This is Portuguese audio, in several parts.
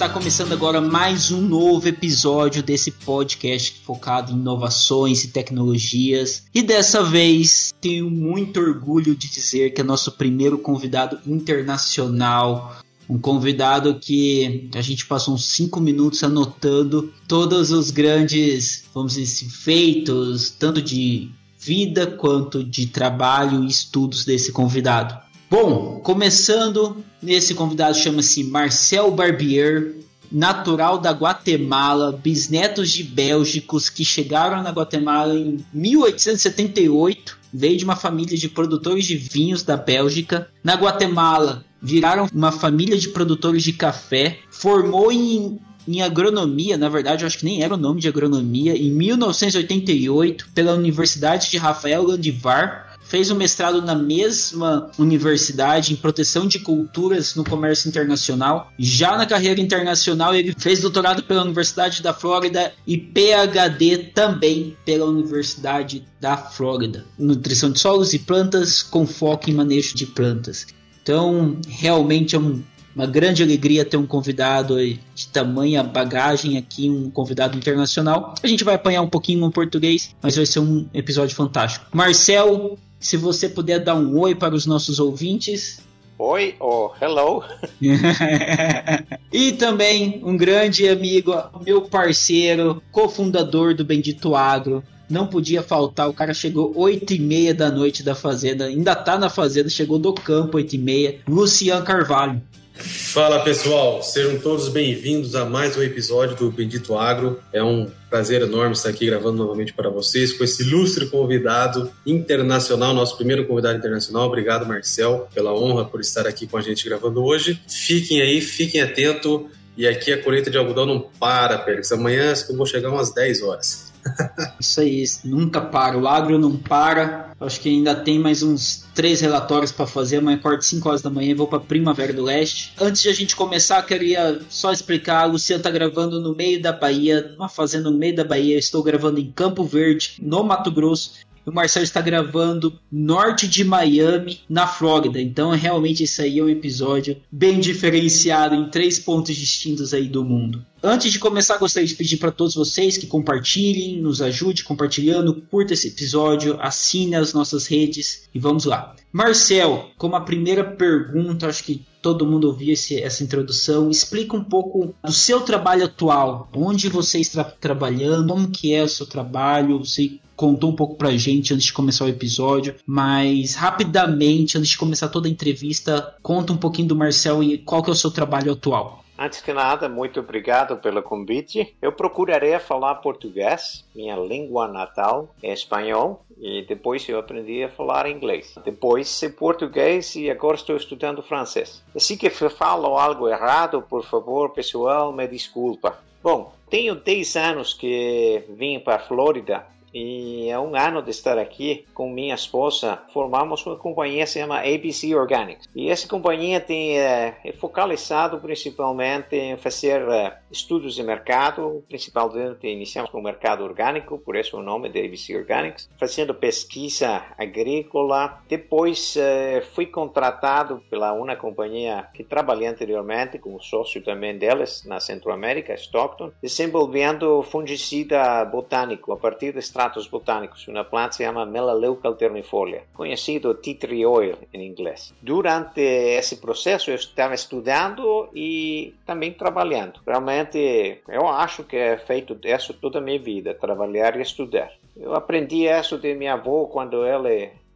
Está começando agora mais um novo episódio desse podcast focado em inovações e tecnologias. E dessa vez tenho muito orgulho de dizer que é nosso primeiro convidado internacional. Um convidado que a gente passou uns 5 minutos anotando todos os grandes, vamos dizer assim, feitos, tanto de vida quanto de trabalho e estudos desse convidado. Bom, começando, esse convidado chama-se Marcel Barbier, natural da Guatemala, bisnetos de bélgicos que chegaram na Guatemala em 1878, veio de uma família de produtores de vinhos da Bélgica. Na Guatemala, viraram uma família de produtores de café, formou em em agronomia, na verdade eu acho que nem era o nome de agronomia, em 1988 pela Universidade de Rafael Landivar, fez um mestrado na mesma universidade em proteção de culturas no comércio internacional. Já na carreira internacional, ele fez doutorado pela Universidade da Flórida e PhD também pela Universidade da Flórida. Nutrição de solos e plantas com foco em manejo de plantas. Então, realmente é um uma grande alegria ter um convidado de tamanha bagagem aqui, um convidado internacional. A gente vai apanhar um pouquinho no português, mas vai ser um episódio fantástico. Marcel, se você puder dar um oi para os nossos ouvintes. Oi, oh, hello. e também um grande amigo, meu parceiro, cofundador do Bendito Agro. Não podia faltar, o cara chegou 8 e meia da noite da fazenda, ainda tá na fazenda, chegou do campo 8 e meia. Lucian Carvalho. Fala pessoal, sejam todos bem-vindos a mais um episódio do Bendito Agro. É um prazer enorme estar aqui gravando novamente para vocês com esse ilustre convidado internacional, nosso primeiro convidado internacional. Obrigado, Marcel, pela honra por estar aqui com a gente gravando hoje. Fiquem aí, fiquem atentos. E aqui a colheita de algodão não para, Pérez. Amanhã eu vou chegar umas 10 horas. Isso aí, nunca para. O agro não para. Acho que ainda tem mais uns três relatórios para fazer. Amanhã acordo 5 horas da manhã e vou para Primavera do Leste. Antes de a gente começar, queria só explicar. A Luciana tá gravando no meio da Bahia, numa fazenda no meio da Bahia. estou gravando em Campo Verde, no Mato Grosso o Marcelo está gravando norte de Miami, na Flórida. Então, realmente, esse aí é um episódio bem diferenciado em três pontos distintos aí do mundo. Antes de começar, gostaria de pedir para todos vocês que compartilhem, nos ajude compartilhando, curta esse episódio, assine as nossas redes e vamos lá. Marcel, como a primeira pergunta, acho que todo mundo ouviu esse, essa introdução, explica um pouco do seu trabalho atual, onde você está trabalhando, como que é o seu trabalho, você contou um pouco pra gente antes de começar o episódio, mas rapidamente, antes de começar toda a entrevista, conta um pouquinho do Marcel e qual que é o seu trabalho atual. Antes que nada, muito obrigado pelo convite. Eu procurarei falar português, minha língua natal é espanhol, e depois eu aprendi a falar inglês. Depois português e agora estou estudando francês. Se que falo algo errado, por favor, pessoal, me desculpa. Bom, tenho 10 anos que vim para a Flórida e é um ano de estar aqui com minha esposa. Formamos uma companhia que se chama ABC Organics. E essa companhia tem, é, é focalizado principalmente em fazer é, estudos de mercado, principalmente iniciamos com o mercado orgânico, por isso o nome de ABC Organics, fazendo pesquisa agrícola. Depois é, fui contratado pela uma companhia que trabalhei anteriormente, como sócio também delas na Centro-América, Stockton, desenvolvendo fungicida botânico a partir de extratos botânicos, uma planta se chama Melaleuca alternifolia, conhecido tea tree oil em inglês. Durante esse processo eu estava estudando e também trabalhando. Realmente eu acho que é feito isso toda a minha vida, trabalhar e estudar. Eu aprendi isso de minha avó quando ela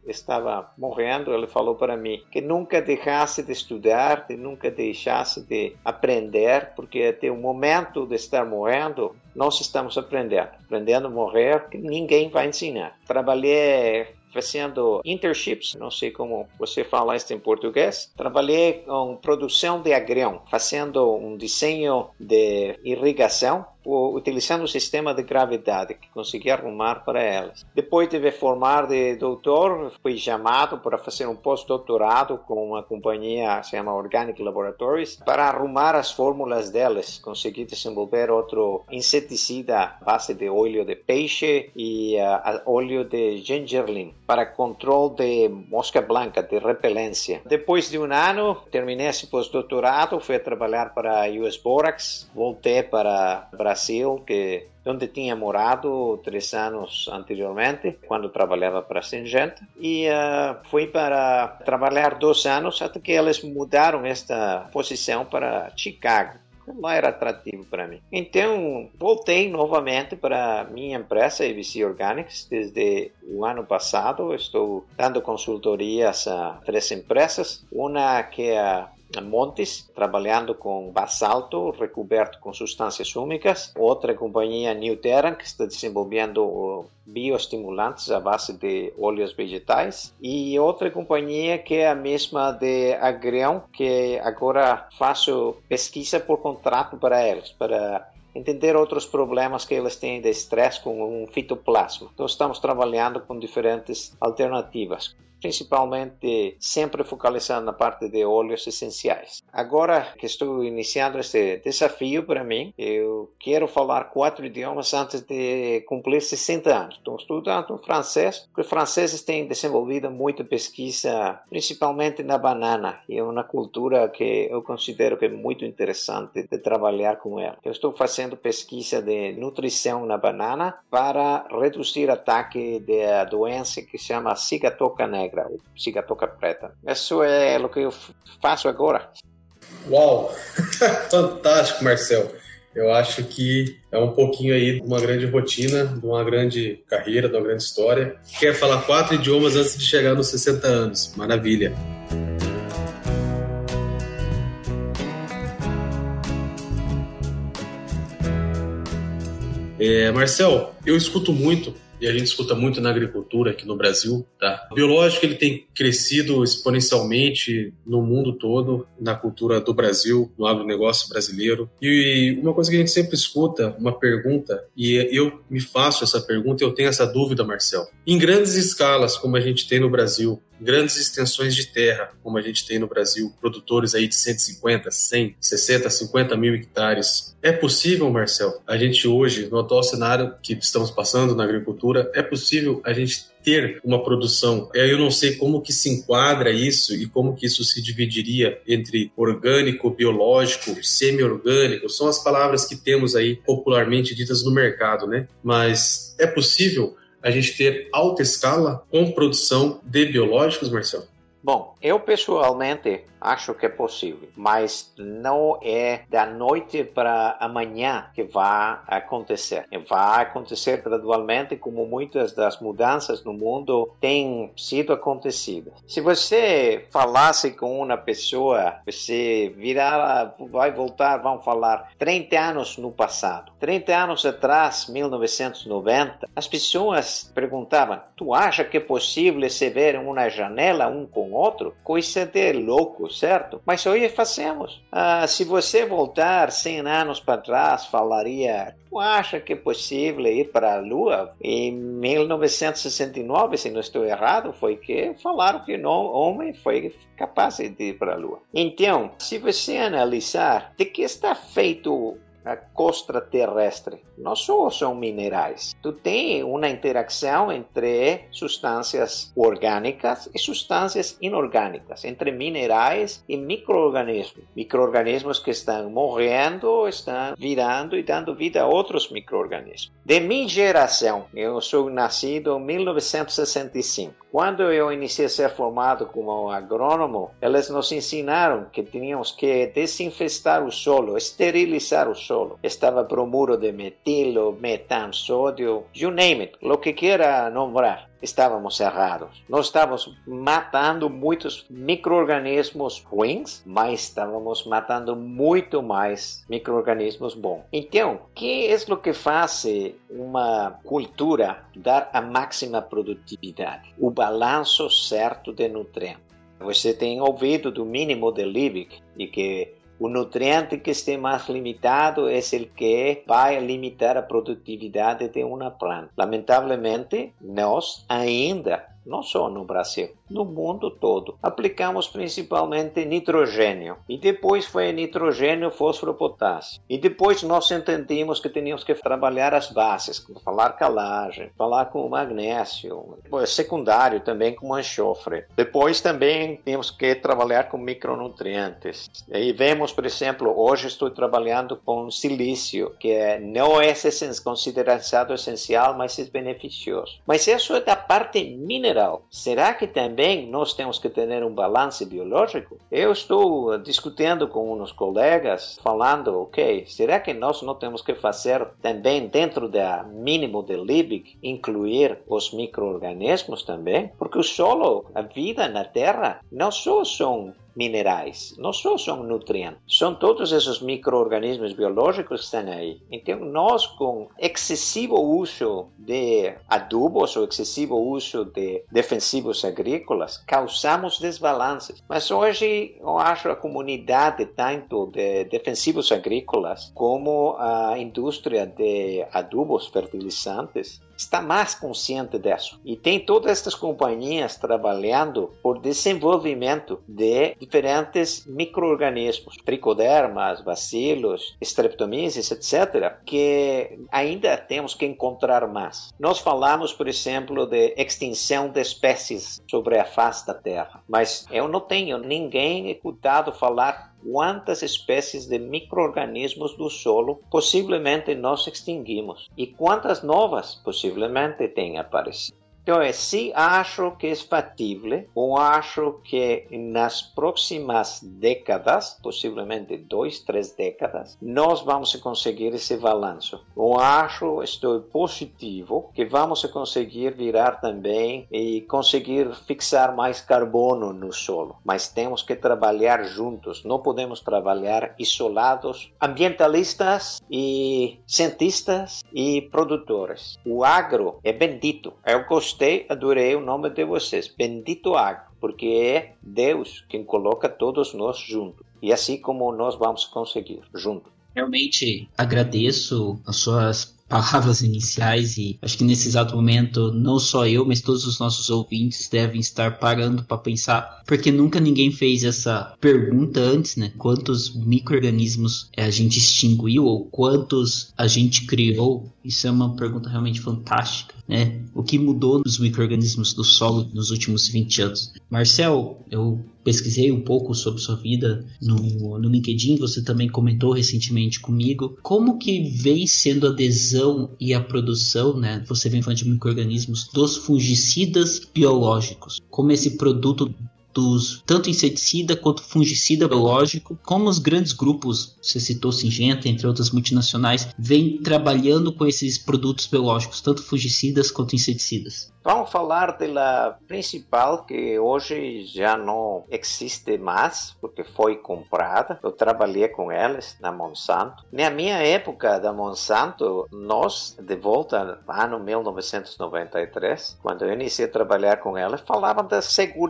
estava morrendo, ele falou para mim que nunca deixasse de estudar, que nunca deixasse de aprender, porque até o momento de estar morrendo nós estamos aprendendo. Aprendendo a morrer, que ninguém vai ensinar. Trabalhei fazendo internships, não sei como você fala isso em português. Trabalhei com produção de agrão, fazendo um desenho de irrigação utilizando o sistema de gravidade que consegui arrumar para elas. Depois de me formar de doutor, fui chamado para fazer um pós-doutorado com uma companhia que se chama Organic Laboratories para arrumar as fórmulas delas. Consegui desenvolver outro inseticida base de óleo de peixe e uh, óleo de gingerlin para controle de mosca branca, de repelência. Depois de um ano, terminei esse pós-doutorado, fui trabalhar para a US Borax, voltei para Brasil Brasil, que onde tinha morado três anos anteriormente, quando trabalhava para a Syngenta, e uh, fui para trabalhar dois anos até que eles mudaram esta posição para Chicago não era atrativo para mim. Então, voltei novamente para minha empresa, ABC Organics, desde o ano passado. Estou dando consultorias a três empresas. Uma que é Montes, trabalhando com basalto recoberto com substâncias úmicas. Outra companhia, New Terra, que está desenvolvendo bioestimulantes à base de óleos vegetais. E outra companhia que é a mesma de Agrião, que agora faço pesquisa por contrato para eles, para entender outros problemas que eles têm de estresse com um fitoplasma. Então estamos trabalhando com diferentes alternativas principalmente sempre focalizando na parte de óleos essenciais. Agora que estou iniciando este desafio para mim, eu quero falar quatro idiomas antes de cumprir 60 anos. Estou estudando francês, porque os franceses têm desenvolvido muita pesquisa, principalmente na banana, e é uma cultura que eu considero que é muito interessante de trabalhar com ela. Eu estou fazendo pesquisa de nutrição na banana para reduzir ataque da doença que se chama cigatoca negra negra, ou cigatoca preta. Isso é o que eu faço agora. Uau! Fantástico, Marcel. Eu acho que é um pouquinho aí de uma grande rotina, de uma grande carreira, de uma grande história. Quer falar quatro idiomas antes de chegar nos 60 anos. Maravilha. É, Marcel, eu escuto muito e a gente escuta muito na agricultura aqui no Brasil, tá? O biológico ele tem crescido exponencialmente no mundo todo, na cultura do Brasil, no agronegócio brasileiro. E uma coisa que a gente sempre escuta, uma pergunta, e eu me faço essa pergunta, eu tenho essa dúvida, Marcel. Em grandes escalas, como a gente tem no Brasil, grandes extensões de terra, como a gente tem no Brasil, produtores aí de 150, 100, 60, 50 mil hectares. É possível, Marcel, a gente hoje, no atual cenário que estamos passando na agricultura, é possível a gente ter uma produção. Eu não sei como que se enquadra isso e como que isso se dividiria entre orgânico, biológico, semi-orgânico. São as palavras que temos aí popularmente ditas no mercado, né? Mas é possível a gente ter alta escala com produção de biológicos, Marcelo? Bom, eu pessoalmente acho que é possível, mas não é da noite para amanhã que vai acontecer. Vai acontecer gradualmente, como muitas das mudanças no mundo têm sido acontecidas. Se você falasse com uma pessoa, você virar, vai voltar, vamos falar, 30 anos no passado. 30 anos atrás, 1990, as pessoas perguntavam: Tu acha que é possível se ver uma janela um com outro? Coisa de louco, certo? Mas hoje fazemos. Ah, se você voltar 100 anos para trás, falaria: Tu acha que é possível ir para a Lua? Em 1969, se não estou errado, foi que falaram que o homem foi capaz de ir para a Lua. Então, se você analisar de que está feito a costa terrestre não só são minerais. Tu tem uma interação entre substâncias orgânicas e substâncias inorgânicas, entre minerais e microorganismos. Microorganismos que estão morrendo, estão virando e dando vida a outros microorganismos. De minha geração, eu sou nascido em 1965. Quando eu iniciei a ser formado como agrônomo, eles nos ensinaram que tínhamos que desinfestar o solo, esterilizar o solo. Estaba bromuro de metilo, metan, sodio, you name it, lo que quiera nombrar estávamos errados. Nós estávamos matando muitos micro-organismos ruins, mas estávamos matando muito mais micro-organismos bons. Então, o que é o que faz uma cultura dar a máxima produtividade? O balanço certo de nutrientes. Você tem ouvido do mínimo de Liebig e que o nutriente que esteja mais limitado é o que vai limitar a produtividade de uma planta. Lamentavelmente, nós ainda não só no Brasil, no mundo todo. Aplicamos principalmente nitrogênio e depois foi nitrogênio, fósforo, potássio. E depois nós entendemos que teníamos que trabalhar as bases, falar calagem, falar com o magnésio, secundário também com enxofre. Depois também temos que trabalhar com micronutrientes. E vemos, por exemplo, hoje estou trabalhando com silício, que é, não é considerado essencial, mas é beneficioso. Mas isso é da parte mineral mineral. Será que também nós temos que ter um balanço biológico? Eu estou discutindo com uns colegas, falando, ok, será que nós não temos que fazer também dentro da mínimo de Liebig, incluir os micro-organismos também? Porque o solo, a vida na Terra, não só são minerais, não só são nutrientes, são todos esses micro-organismos biológicos que estão aí. Então, nós, com excessivo uso de adubos ou excessivo uso de defensivos agrícolas, causamos desbalances. Mas hoje, eu acho a comunidade, tanto de defensivos agrícolas como a indústria de adubos fertilizantes, está mais consciente disso. E tem todas estas companhias trabalhando por desenvolvimento de diferentes micro-organismos, tricodermas, bacilos, streptomyces, etc., que ainda temos que encontrar mais. Nós falamos, por exemplo, de extinção de espécies sobre a face da Terra, mas eu não tenho ninguém escutado falar quantas espécies de micro-organismos do solo possivelmente nós extinguimos e quantas novas possivelmente têm aparecido. Então, é, se acho que é factível, ou acho que nas próximas décadas, possivelmente dois, três décadas, nós vamos conseguir esse balanço. Ou acho, estou positivo, que vamos conseguir virar também e conseguir fixar mais carbono no solo. Mas temos que trabalhar juntos, não podemos trabalhar isolados. Ambientalistas e cientistas e produtores. O agro é bendito. Eu gosto gostei, adorei o nome de vocês. Bendito Agro, porque é Deus quem coloca todos nós juntos. E assim como nós vamos conseguir, juntos. Realmente agradeço as suas palavras iniciais e acho que nesse exato momento não só eu, mas todos os nossos ouvintes devem estar parando para pensar, porque nunca ninguém fez essa pergunta antes, né? Quantos microrganismos a gente extinguiu ou quantos a gente criou? Isso é uma pergunta realmente fantástica, né? O que mudou nos microrganismos do solo nos últimos 20 anos? Marcel, eu pesquisei um pouco sobre sua vida no, no LinkedIn, você também comentou recentemente comigo. Como que vem sendo a adesão e a produção, né? Você vem falando de micro-organismos, dos fungicidas biológicos. Como esse produto dos tanto inseticida quanto fungicida biológico, como os grandes grupos, você citou Singenta, entre outras multinacionais, vêm trabalhando com esses produtos biológicos, tanto fungicidas quanto inseticidas. Vamos falar da principal que hoje já não existe mais, porque foi comprada. Eu trabalhei com elas na Monsanto. Na minha época da Monsanto, nós, de volta ano 1993, quando eu iniciei a trabalhar com elas, falavam da segurança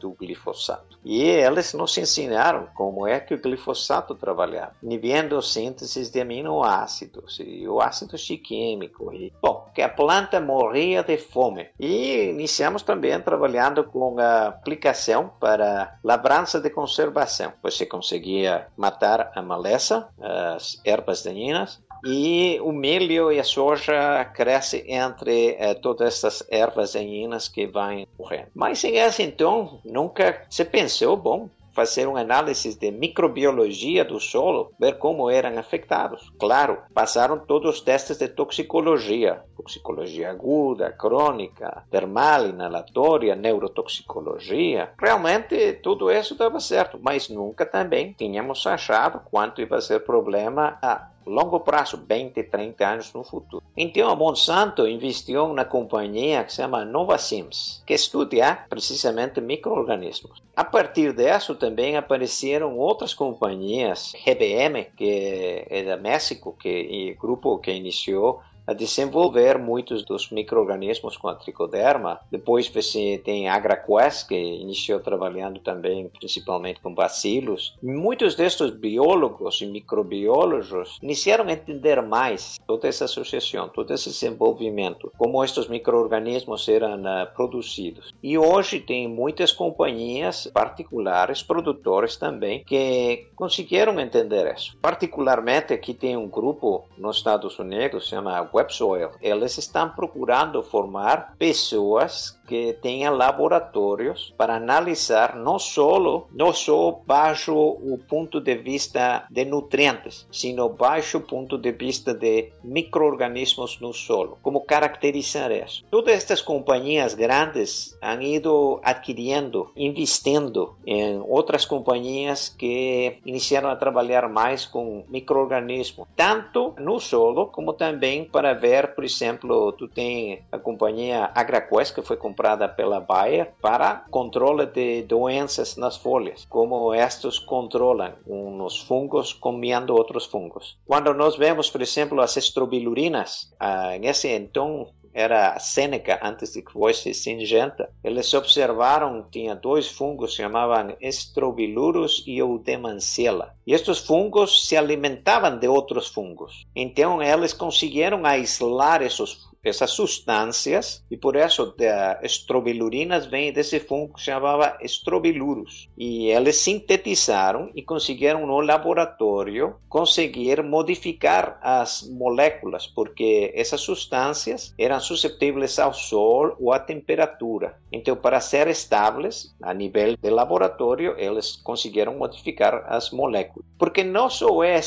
do glifosato. E eles nos ensinaram como é que o glifosato trabalhava, inibindo síntese de aminoácidos e o ácido químico. E, bom, que a planta morria de fome e iniciamos também trabalhando com a aplicação para labrança de conservação. Você conseguia matar a maleza, as ervas daninhas, e o milho e a soja crescem entre eh, todas essas ervas daninhas que vão morrendo. Mas em esse então, nunca se pensou, bom, fazer uma análise de microbiologia do solo, ver como eram afetados. Claro, passaram todos os testes de toxicologia, toxicologia aguda, crônica, termal, inalatória, neurotoxicologia. Realmente tudo isso dava certo, mas nunca também tínhamos achado quanto ia ser problema a longo prazo, 20, 30 anos no futuro. Então a Monsanto investiu na companhia que se chama Novasims, que estuda precisamente microorganismos. A partir disso também apareceram outras companhias, GBM, que é da México, que o grupo que iniciou a desenvolver muitos dos micro-organismos com a tricoderma. Depois você tem AgraQuest, que iniciou trabalhando também principalmente com bacilos. Muitos destes biólogos e microbiólogos iniciaram a entender mais toda essa associação, todo esse desenvolvimento, como estes micro-organismos eram uh, produzidos. E hoje tem muitas companhias particulares, produtores também, que conseguiram entender isso. Particularmente aqui tem um grupo nos Estados Unidos, se chama Websoil, eles estão procurando formar pessoas que tenha laboratórios para analisar não só não só baixo o ponto de vista de nutrientes, sino baixo o ponto de vista de microorganismos no solo. Como caracterizar isso? Todas estas companhias grandes han ido adquiriendo, investindo em outras companhias que iniciaram a trabalhar mais com microorganismos, tanto no solo como também para ver, por exemplo, tu tem a companhia AgraQuest que foi comprada comprada pela Bayer para controle de doenças nas folhas, como estes controlam uns fungos comendo outros fungos. Quando nós vemos, por exemplo, as estrobilurinas, ah, nesse então era Sêneca, antes de que fosse Singenta, eles observaram tinha dois fungos que chamavam Estrobilurus e Eudemancella. E estes fungos se alimentavam de outros fungos. Então, eles conseguiram aislar esses essas substâncias e por isso a estrobilurinas vem desse fungo que chamava estrobilurus. E eles sintetizaram e conseguiram no laboratório conseguir modificar as moléculas porque essas substâncias eram suscetíveis ao sol ou à temperatura. Então para ser estáveis a nível de laboratório eles conseguiram modificar as moléculas. Porque não só é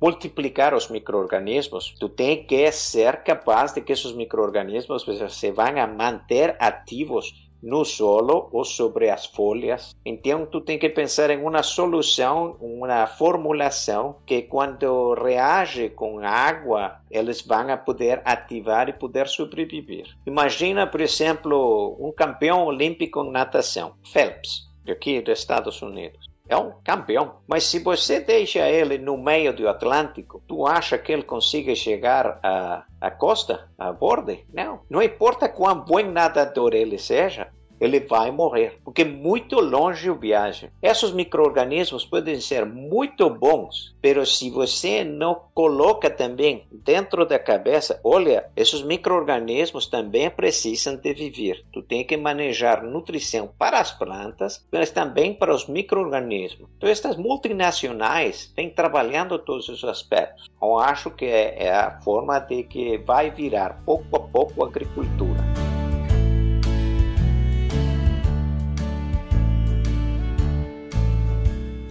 multiplicar os microorganismos tu tem que ser capaz de que esos microorganismos se van a manter ativos no solo ou sobre as folhas. Então, tu tem que pensar em uma solução, uma formulação que quando reage com água, eles vão a poder ativar e poder sobreviver. Imagina, por exemplo, um campeão olímpico em natação, Phelps, aqui dos Estados Unidos é um campeão. Mas se você deixa ele no meio do Atlântico, tu acha que ele consiga chegar à, à costa, à borda? Não. Não importa quão bom nadador ele seja, ele vai morrer, porque muito longe o viagem. Esses micro-organismos podem ser muito bons, mas se você não coloca também dentro da cabeça, olha, esses micro-organismos também precisam de viver. Tu tem que manejar nutrição para as plantas, mas também para os micro-organismos. Então, estas multinacionais vêm trabalhando todos os aspectos. Eu acho que é a forma de que vai virar pouco a pouco a agricultura.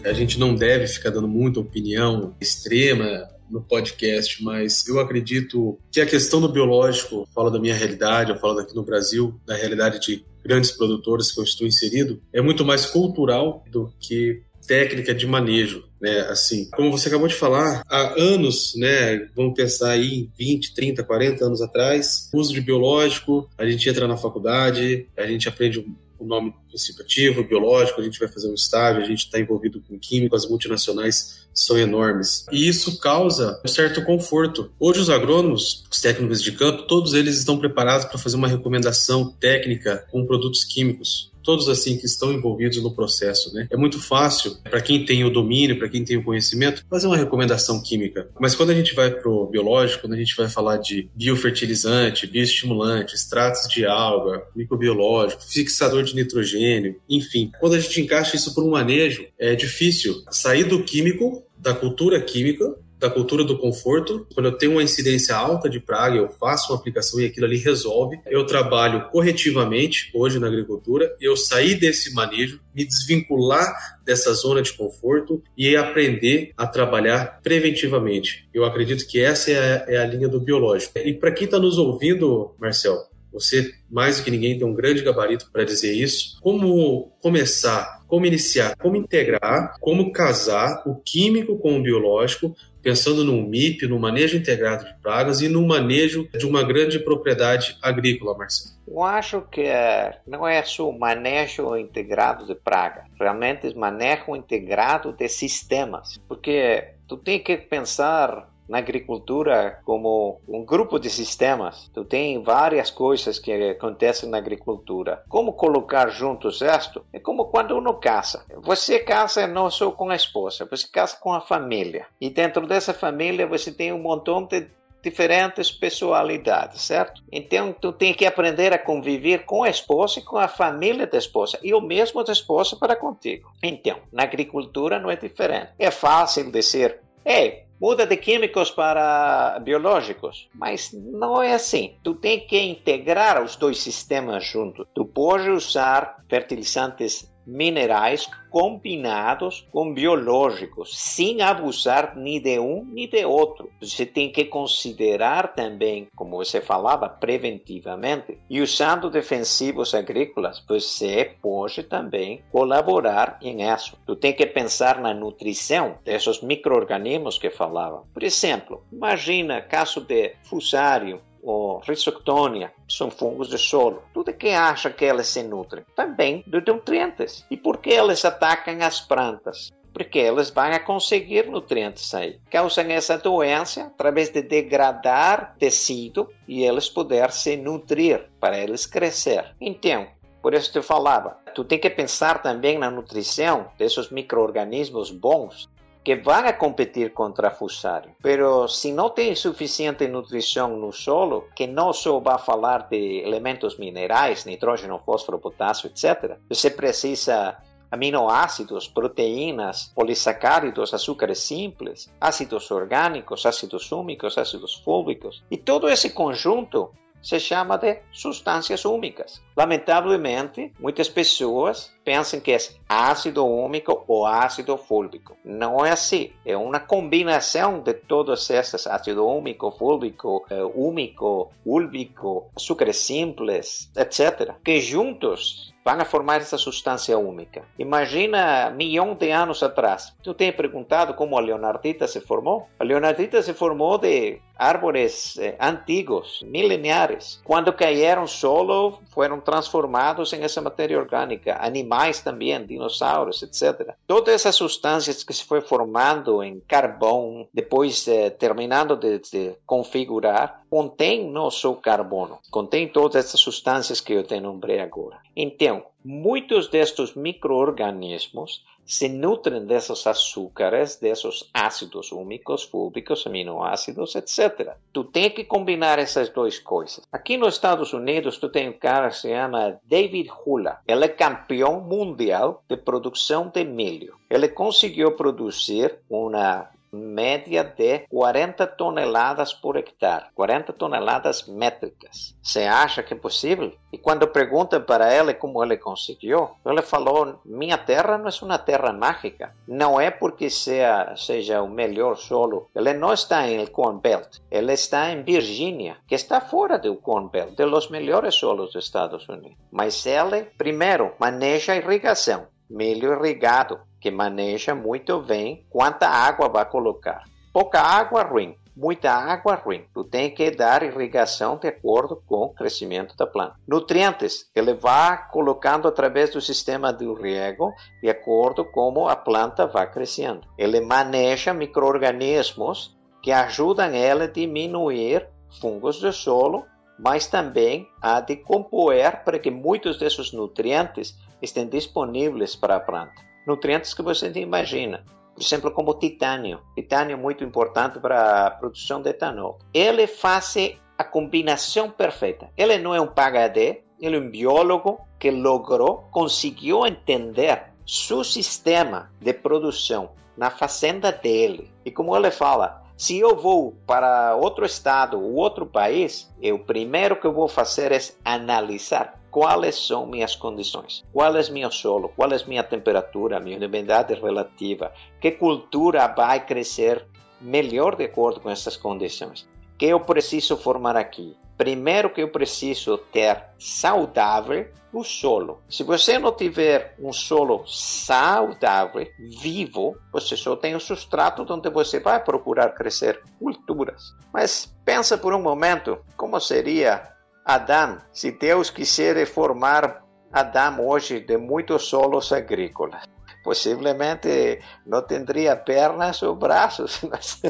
A gente não deve ficar dando muita opinião extrema no podcast, mas eu acredito que a questão do biológico, falo da minha realidade, eu falo daqui no Brasil, da realidade de grandes produtores que eu estou inserido, é muito mais cultural do que técnica de manejo, né? Assim, como você acabou de falar, há anos, né? Vamos pensar aí em 20, 30, 40 anos atrás, uso de biológico, a gente entra na faculdade, a gente aprende o nome princípio ativo, biológico, a gente vai fazer um estágio, a gente está envolvido com químico, as multinacionais são enormes. E isso causa um certo conforto. Hoje os agrônomos, os técnicos de campo, todos eles estão preparados para fazer uma recomendação técnica com produtos químicos todos assim que estão envolvidos no processo, né? É muito fácil para quem tem o domínio, para quem tem o conhecimento, fazer uma recomendação química. Mas quando a gente vai pro biológico, quando a gente vai falar de biofertilizante, bioestimulante, extratos de alga, microbiológico, fixador de nitrogênio, enfim, quando a gente encaixa isso por um manejo, é difícil sair do químico da cultura química da cultura do conforto. Quando eu tenho uma incidência alta de praga, eu faço uma aplicação e aquilo ali resolve. Eu trabalho corretivamente hoje na agricultura, eu sair desse manejo, me desvincular dessa zona de conforto e aprender a trabalhar preventivamente. Eu acredito que essa é a, é a linha do biológico. E para quem está nos ouvindo, Marcel, você, mais do que ninguém, tem um grande gabarito para dizer isso. Como começar, como iniciar, como integrar, como casar o químico com o biológico pensando num MIP, no manejo integrado de pragas e no manejo de uma grande propriedade agrícola, Marcelo? Eu acho que eh, não é só manejo integrado de praga, realmente é manejo integrado de sistemas, porque tu tem que pensar na agricultura como um grupo de sistemas. Tu tem várias coisas que acontecem na agricultura. Como colocar juntos isto? É como quando uno casa. Você casa não só com a esposa, você casa com a família. E dentro dessa família você tem um montão de diferentes personalidades, certo? Então, tu tem que aprender a conviver com a esposa e com a família da esposa, e o mesmo da esposa para contigo. Então, na agricultura não é diferente. É fácil dizer, ei, muda de químicos para biológicos, mas não é assim. Tu tem que integrar os dois sistemas juntos. Tu pode usar fertilizantes minerais combinados com biológicos, sem abusar nem de um nem de outro. Você tem que considerar também, como você falava, preventivamente. E usando defensivos agrícolas, você pode também colaborar em isso. Tu tem que pensar na nutrição desses micro-organismos que falava. Por exemplo, imagina caso de fusário, ou Rhizoctonia, são fungos de solo. Tudo quem acha que elas se nutrem? Também de nutrientes. E por que elas atacam as plantas? Porque elas vão conseguir nutrientes aí. Causam essa doença através de degradar tecido e eles poder se nutrir para eles crescer. Então, por isso eu falava, tu tem que pensar também na nutrição desses micro-organismos bons que vão a competir contra Fusarium. Pero se não tem suficiente nutrição no solo, que não só vai falar de elementos minerais, nitrogênio, fósforo, potássio, etc. Você precisa aminoácidos, proteínas, polissacáridos, açúcares simples, ácidos orgânicos, ácidos úmicos, ácidos fúlvicos. E todo esse conjunto se chama de substâncias úmicas. Lamentavelmente, muitas pessoas pensam que é ácido úmico ou ácido fúlvico. Não é assim. É uma combinação de todos esses ácido úmico, fúlvico, eh, úmico, úlvico, açúcares simples, etc., que juntos vão formar essa substância úmica. Imagina milhão de anos atrás. Tu tem perguntado como a leonardita se formou? A leonardita se formou de árvores eh, antigos, milenares. Quando caíram solo, foram transformados em essa matéria orgânica. Animais também, dinossauros, etc. Todas essas substâncias que se foi formando em carvão, depois eh, terminando de, de configurar, contém não só carbono, contém todas essas substâncias que eu te nombrei agora. Então, muitos destes micro-organismos se nutrem desses açúcares, desses ácidos úmicos, fúlbicos, aminoácidos, etc. Tu tem que combinar essas duas coisas. Aqui nos Estados Unidos, tu tem um cara que se chama David Hula. Ele é campeão mundial de produção de milho. Ele conseguiu produzir uma média de 40 toneladas por hectare, 40 toneladas métricas. Você acha que é possível? E quando perguntam para ele como ele conseguiu, ele falou: Minha terra não é uma terra mágica. Não é porque seja, seja o melhor solo. Ele não está em Corn Belt. Ele está em Virgínia, que está fora do Corn Belt, de los melhores solos dos Estados Unidos. Mas ele, primeiro, maneja irrigação milho irrigado, que maneja muito bem quanta água vai colocar. Pouca água, ruim. Muita água, ruim. Tu tem que dar irrigação de acordo com o crescimento da planta. Nutrientes, ele vai colocando através do sistema de riego de acordo com como a planta vai crescendo. Ele maneja micro-organismos que ajudam ela a diminuir fungos do solo, mas também a decompor para que muitos desses nutrientes estão disponíveis para a planta. Nutrientes que você imagina, por exemplo, como titânio. Titânio é muito importante para a produção de etanol. Ele faz a combinação perfeita. Ele não é um PhD, ele é um biólogo que logrou, conseguiu entender seu sistema de produção na fazenda dele. E como ele fala, se eu vou para outro estado ou outro país, o primeiro que eu vou fazer é analisar quais são minhas condições, qual é meu solo, qual é minha temperatura, minha umidade relativa, que cultura vai crescer melhor de acordo com essas condições. que eu preciso formar aqui? Primeiro que eu preciso ter saudável o solo. Se você não tiver um solo saudável, vivo, você só tem um substrato onde você vai procurar crescer culturas. Mas pensa por um momento como seria Adão se Deus quiser formar Adão hoje de muitos solos agrícolas. Possivelmente não teria pernas ou braços, mas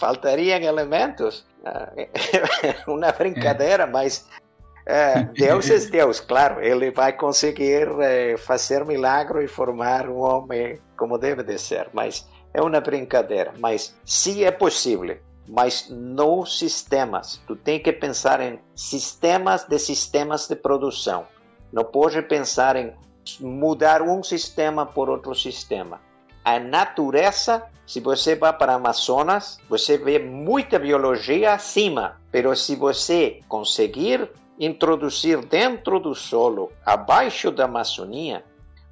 faltariam elementos. Uma brincadeira, mas é, Deus é Deus, claro, ele vai conseguir é, fazer milagre e formar um homem como deve de ser, mas é uma brincadeira. Mas se é possível, mas nos sistemas. Tu tem que pensar em sistemas de sistemas de produção. Não pode pensar em mudar um sistema por outro sistema. A natureza, se você vai para Amazonas, você vê muita biologia acima, mas se você conseguir introduzir dentro do solo, abaixo da Amazônia,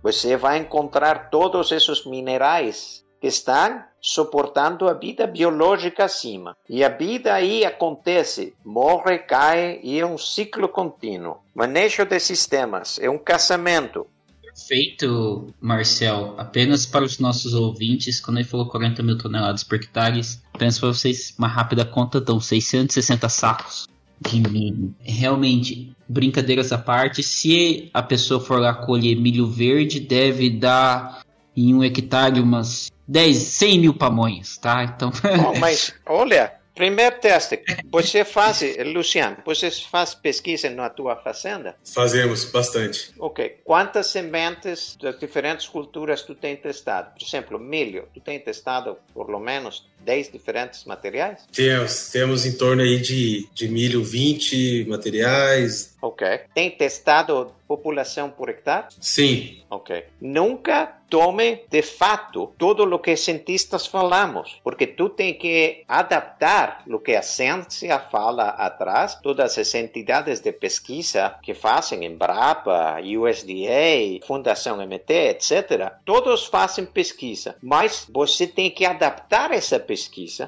você vai encontrar todos esses minerais que estão suportando a vida biológica acima. E a vida aí acontece, morre, cai e é um ciclo contínuo. Manejo de sistemas é um casamento. Perfeito, Marcel. Apenas para os nossos ouvintes, quando ele falou 40 mil toneladas por hectare, apenas para vocês uma rápida conta, dão 660 sacos de milho. Realmente, brincadeiras à parte, se a pessoa for lá colher milho verde, deve dar em um hectare umas 10, 100 mil pamonhas, tá? Então. Oh, mas, olha, primeiro teste. Você faz, Luciano, você faz pesquisa na tua fazenda? Fazemos, bastante. Ok. Quantas sementes das diferentes culturas tu tem testado? Por exemplo, milho, tu tem testado por lo menos 10 diferentes materiais? Temos, temos em torno aí de, de milho 20 materiais. Ok. Tem testado população por hectare? Sim. Ok. Nunca tome de fato todo o que cientistas falamos, porque tu tem que adaptar o que a ciência fala atrás, todas as entidades de pesquisa que fazem, Embrapa, USDA, Fundação MT, etc. Todos fazem pesquisa, mas você tem que adaptar essa pesquisa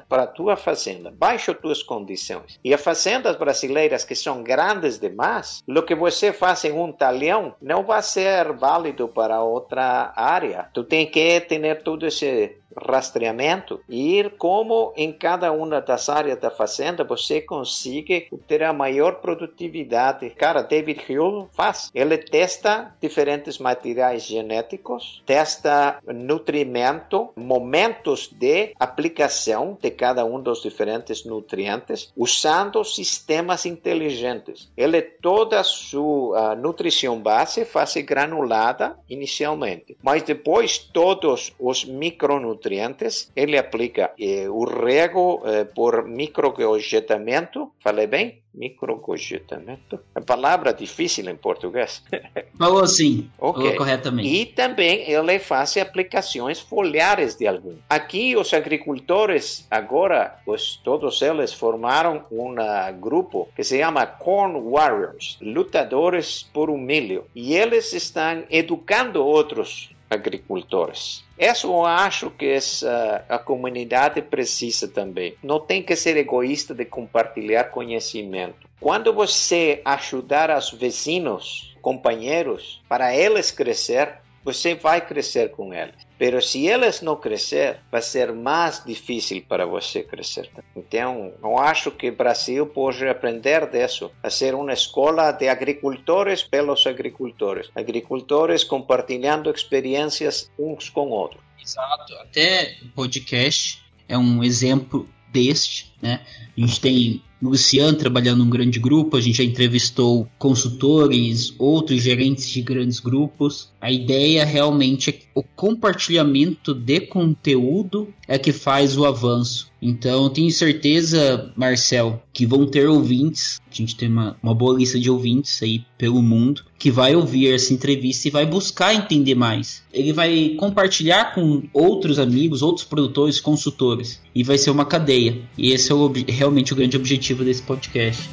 para a tua fazenda, baixo tuas condições. E as fazendas brasileiras que são grandes demais, o que você faz em um talhão não vai ser válido para outra área. Tu tem que ter todo esse rastreamento e como em cada uma das áreas da fazenda você consegue ter a maior produtividade. Cara, David Hill faz. Ele testa diferentes materiais genéticos, testa nutrimento, momentos de aplicação de cada um dos diferentes nutrientes, usando sistemas inteligentes. Ele toda a sua nutrição base faz granulada inicialmente, mas depois todos os micronutrientes nutrientes, ele aplica eh, o rego eh, por microcogetamento, falei bem? Microcogetamento. É palavra difícil em português. Falou assim, okay. falou corretamente. E também ele faz aplicações foliares de algum. Aqui os agricultores, agora, os, todos eles formaram um grupo que se chama Corn Warriors, lutadores por um milho. E eles estão educando outros agricultores. Isso eu acho que essa, a comunidade precisa também. Não tem que ser egoísta de compartilhar conhecimento. Quando você ajudar os vizinhos, companheiros, para eles crescer, você vai crescer com eles. Mas se eles não crescer, vai ser mais difícil para você crescer. Então, eu acho que o Brasil pode aprender disso, a ser uma escola de agricultores pelos agricultores, agricultores compartilhando experiências uns com outros. Exato. Até o podcast é um exemplo deste, né? A gente tem o Luciano trabalhando num grande grupo, a gente já entrevistou consultores, outros gerentes de grandes grupos. A ideia realmente é que o compartilhamento de conteúdo é que faz o avanço. Então, tenho certeza, Marcel, que vão ter ouvintes. A gente tem uma, uma boa lista de ouvintes aí pelo mundo que vai ouvir essa entrevista e vai buscar entender mais. Ele vai compartilhar com outros amigos, outros produtores, consultores. E vai ser uma cadeia. E esse é o, realmente o grande objetivo objetivo desse podcast.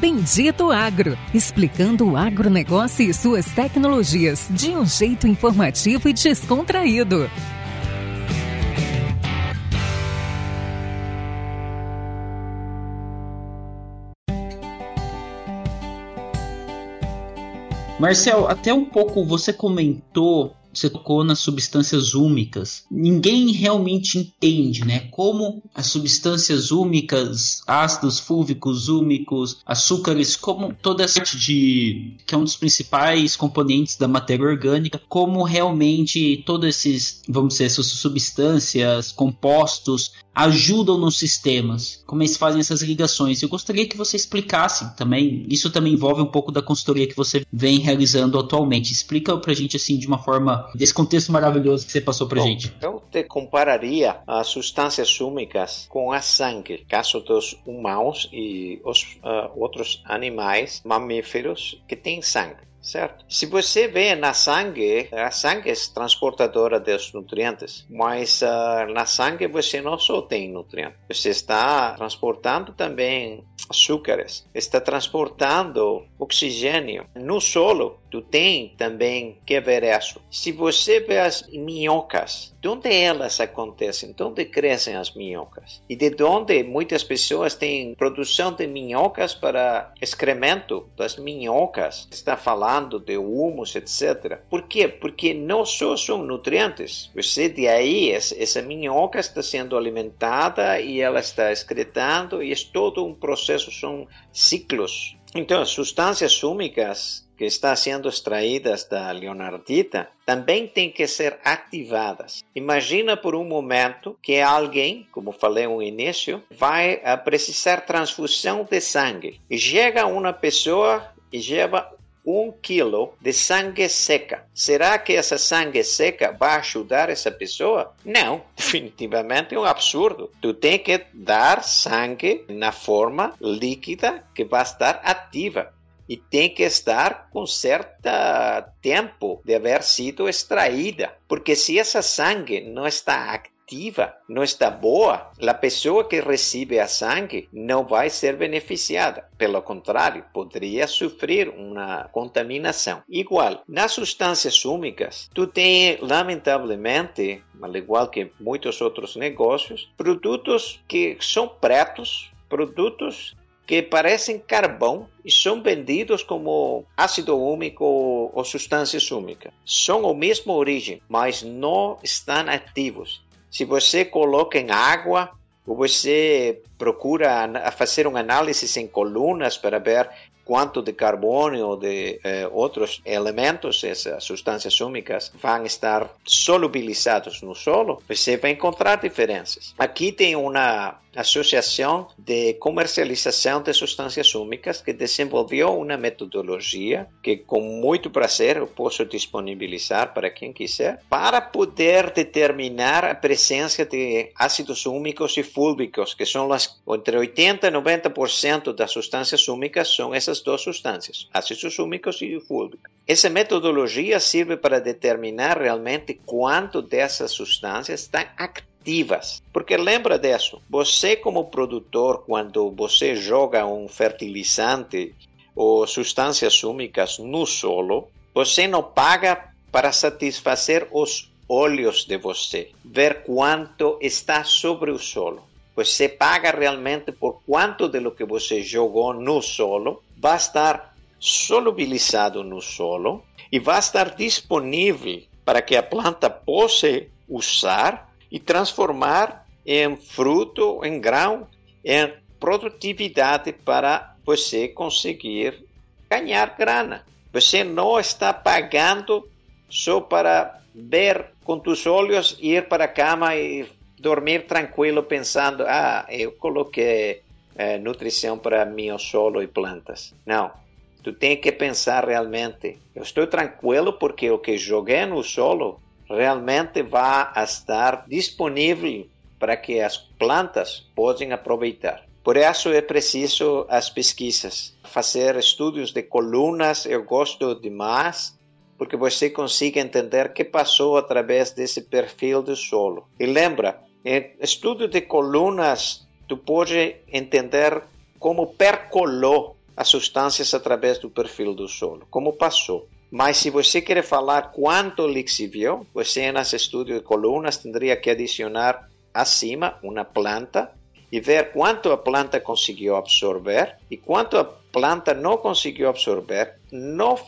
Bendito Agro, explicando o agronegócio e suas tecnologias de um jeito informativo e descontraído. Marcel, até um pouco você comentou você tocou nas substâncias úmicas. Ninguém realmente entende, né, como as substâncias úmicas, ácidos fúlvicos úmicos, açúcares, como toda essa de que é um dos principais componentes da matéria orgânica, como realmente todos esses, vamos dizer, essas substâncias, compostos ajudam nos sistemas, como eles fazem essas ligações. Eu gostaria que você explicasse também, isso também envolve um pouco da consultoria que você vem realizando atualmente. Explica pra gente assim de uma forma desse contexto maravilhoso que você passou pra Bom, gente. Eu te compararia as substâncias úmicas com a sangue, caso dos humanos e os uh, outros animais mamíferos que têm sangue certo? Se você vê na sangue, a sangue é transportadora dos nutrientes, mas uh, na sangue você não só tem nutrientes, você está transportando também açúcares, está transportando oxigênio no solo. Tu tem também que ver isso. Se você vê as minhocas, de onde elas acontecem? De onde crescem as minhocas? E de onde muitas pessoas têm produção de minhocas para excremento das minhocas? Está falando de humus, etc. Por quê? Porque não só são nutrientes. Você de aí, essa minhoca está sendo alimentada e ela está excretando e é todo um processo são ciclos. Então, as substâncias úmicas que estão sendo extraídas da leonardita também têm que ser ativadas. Imagina por um momento que alguém, como falei no início, vai precisar transfusão de sangue. Chega uma pessoa e leva um quilo de sangue seca. Será que essa sangue seca vai ajudar essa pessoa? Não, definitivamente é um absurdo. Tu tem que dar sangue na forma líquida que vai estar ativa e tem que estar com certo tempo de haver sido extraída, porque se essa sangue não está ativa não está boa, a pessoa que recebe a sangue não vai ser beneficiada. Pelo contrário, poderia sofrer uma contaminação. Igual, nas substâncias úmicas, tu tem, lamentavelmente, al igual que muitos outros negócios, produtos que são pretos, produtos que parecem carvão e são vendidos como ácido úmico ou substâncias úmicas. São a mesma origem, mas não estão ativos. Se você coloca em água ou você procura fazer uma análise em colunas para ver quanto de carbono ou de eh, outros elementos, essas substâncias úmicas, vão estar solubilizados no solo, você vai encontrar diferenças. Aqui tem uma Associação de Comercialização de Substâncias Úmicas, que desenvolveu uma metodologia que, com muito prazer, eu posso disponibilizar para quem quiser, para poder determinar a presença de ácidos úmicos e fúlbicos, que são as, entre 80% e 90% das substâncias úmicas são essas duas substâncias, ácidos úmicos e fúlbicos. Essa metodologia serve para determinar realmente quanto dessas substâncias estão ativas ativas. Porque lembra disso, você como produtor, quando você joga um fertilizante ou substâncias úmicas no solo, você não paga para satisfazer os olhos de você, ver quanto está sobre o solo. Você paga realmente por quanto de lo que você jogou no solo vai estar solubilizado no solo e vai estar disponível para que a planta possa usar e transformar em fruto, em grão, em produtividade para você conseguir ganhar grana. Você não está pagando só para ver com os olhos, ir para a cama e dormir tranquilo pensando, ah, eu coloquei é, nutrição para meu solo e plantas. Não. Tu tem que pensar realmente, eu estou tranquilo porque o que joguei no solo realmente vai estar disponível para que as plantas possam aproveitar. Por isso é preciso as pesquisas, fazer estudos de colunas, eu gosto demais, porque você consegue entender o que passou através desse perfil do solo. E lembra, em estudo de colunas, tu pode entender como percolou as substâncias através do perfil do solo, como passou. Mas se você quer falar quanto lixiviou, você nas estudos de colunas teria que adicionar acima uma planta e ver quanto a planta conseguiu absorver e quanto a planta não conseguiu absorver no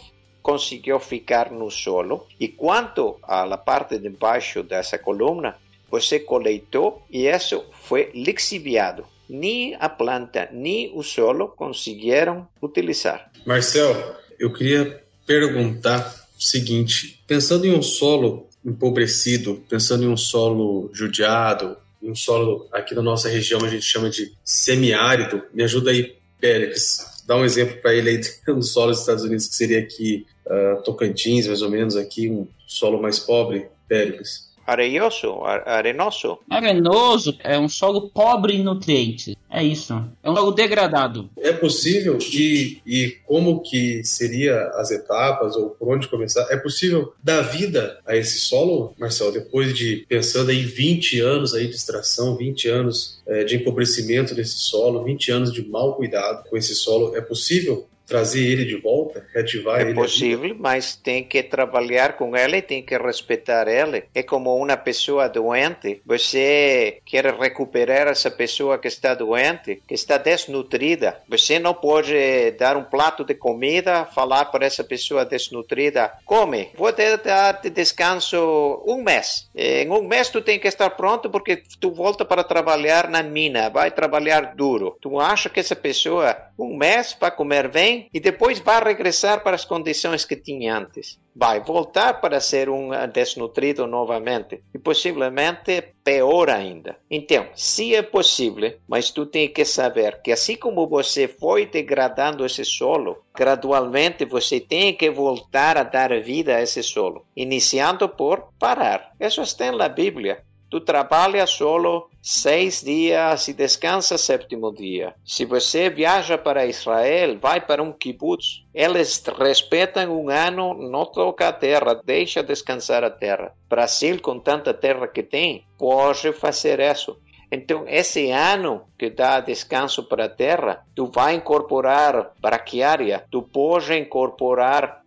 conseguiu ficar no solo. E quanto à parte de baixo dessa coluna, você coletou e isso foi lixiviado. Nem a planta, nem o solo conseguiram utilizar. Marcel, eu queria perguntar o seguinte: pensando em um solo empobrecido, pensando em um solo judiado, em um solo aqui na nossa região a gente chama de semiárido, me ajuda aí, Pérez, dá um exemplo para ele aí do solo dos Estados Unidos, que seria aqui uh, Tocantins, mais ou menos, aqui um solo mais pobre, Pérez areioso, arenoso. Arenoso é um solo pobre em nutrientes. É isso. É um solo degradado. É possível e, e como que seria as etapas ou por onde começar? É possível dar vida a esse solo, Marcelo, depois de pensando em 20 anos aí de extração, 20 anos é, de empobrecimento desse solo, 20 anos de mau cuidado com esse solo, é possível trazer ele de volta, reativar é ele? É possível, mas tem que trabalhar com ele, tem que respeitar ele. É como uma pessoa doente, você quer recuperar essa pessoa que está doente, que está desnutrida. Você não pode dar um prato de comida, falar para essa pessoa desnutrida, come, vou te dar de descanso um mês. Em um mês tu tem que estar pronto porque tu volta para trabalhar na mina, vai trabalhar duro. Tu acha que essa pessoa um mês para comer bem e depois vai regressar para as condições que tinha antes. Vai voltar para ser um desnutrido novamente e possivelmente pior ainda. Então, se é possível, mas tu tem que saber que assim como você foi degradando esse solo, gradualmente você tem que voltar a dar vida a esse solo, iniciando por parar. Isso está na Bíblia. Tu trabalha solo seis dias e descansa sétimo dia. Se você viaja para Israel, vai para um kibbutz. Eles respeitam um ano, não toca a terra, deixa descansar a terra. Brasil, com tanta terra que tem, pode fazer isso. Então, esse ano que dá descanso para a terra, tu vai incorporar braquiária, tu pode incorporar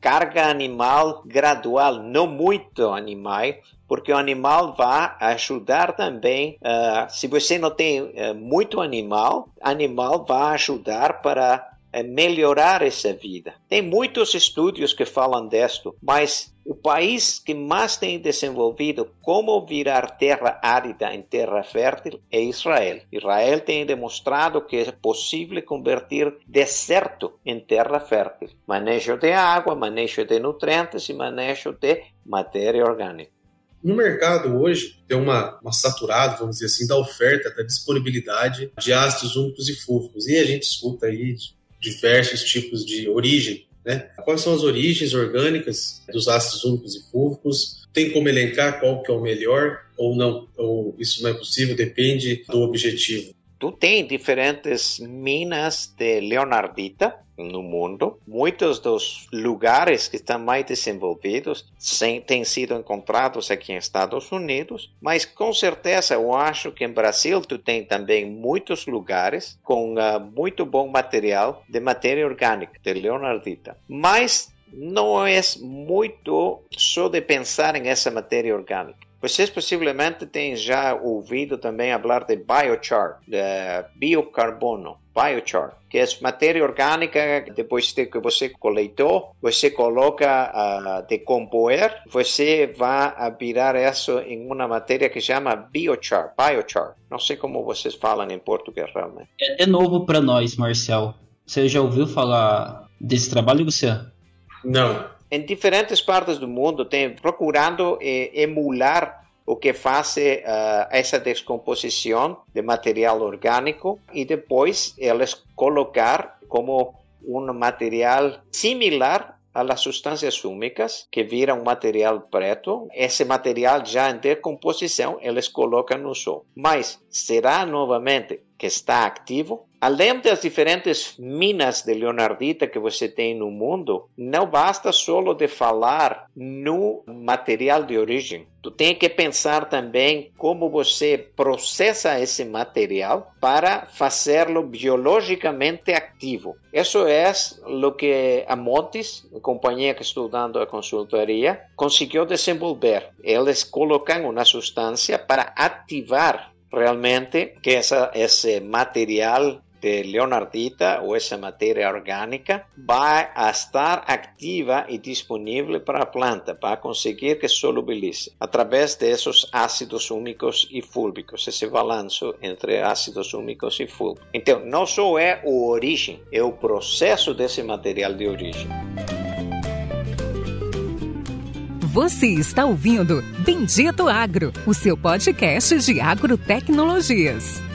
carga animal gradual, não muito animal, porque o animal vai ajudar também. Uh, se você não tem uh, muito animal, animal vai ajudar para uh, melhorar essa vida. Tem muitos estudos que falam disto, mas o país que mais tem desenvolvido como virar terra árida em terra fértil é Israel. Israel tem demonstrado que é possível converter deserto em terra fértil. Manejo de água, manejo de nutrientes e manejo de matéria orgânica. No mercado hoje tem uma, uma saturada, vamos dizer assim, da oferta, da disponibilidade de ácidos úmicos e fúlvicos. E a gente escuta aí diversos tipos de origem, né? Quais são as origens orgânicas dos ácidos úmicos e fúlvicos? Tem como elencar qual que é o melhor ou não? Ou isso não é possível? Depende do objetivo. Tu tem diferentes minas de leonardita no mundo. Muitos dos lugares que estão mais desenvolvidos têm sido encontrados aqui em Estados Unidos, mas com certeza eu acho que em Brasil tu tem também muitos lugares com uh, muito bom material de matéria orgânica, de leonardita. Mas não é muito só de pensar em essa matéria orgânica. Vocês possivelmente têm já ouvido também falar de biochar, de biocarbono, biochar, que é matéria orgânica depois de que você coletou, você coloca a uh, decompor, você vai virar isso em uma matéria que chama biochar, biochar. Não sei como vocês falam em português realmente. É, é novo para nós, Marcel. Você já ouviu falar desse trabalho, você? Não, em diferentes partes do mundo tem procurando eh, emular o que faz uh, essa descomposição de material orgânico e depois eles colocar como um material similar às substâncias úmicas que viram material preto. Esse material já em decomposição eles colocam no sol. Mas será novamente que está ativo Além das diferentes minas de leonardita que você tem no mundo, não basta só de falar no material de origem. Tu tem que pensar também como você processa esse material para fazê-lo biologicamente ativo. Isso é o que a Montes, a companhia que estou dando a consultoria, conseguiu desenvolver. Eles colocam uma substância para ativar realmente que essa, esse material de leonardita ou essa matéria orgânica vai estar ativa e disponível para a planta para conseguir que solubilize através desses ácidos úmicos e fúlbicos, esse balanço entre ácidos úmicos e fúlbicos. Então, não só é a origem, é o processo desse material de origem. Você está ouvindo Bendito Agro, o seu podcast de agrotecnologias.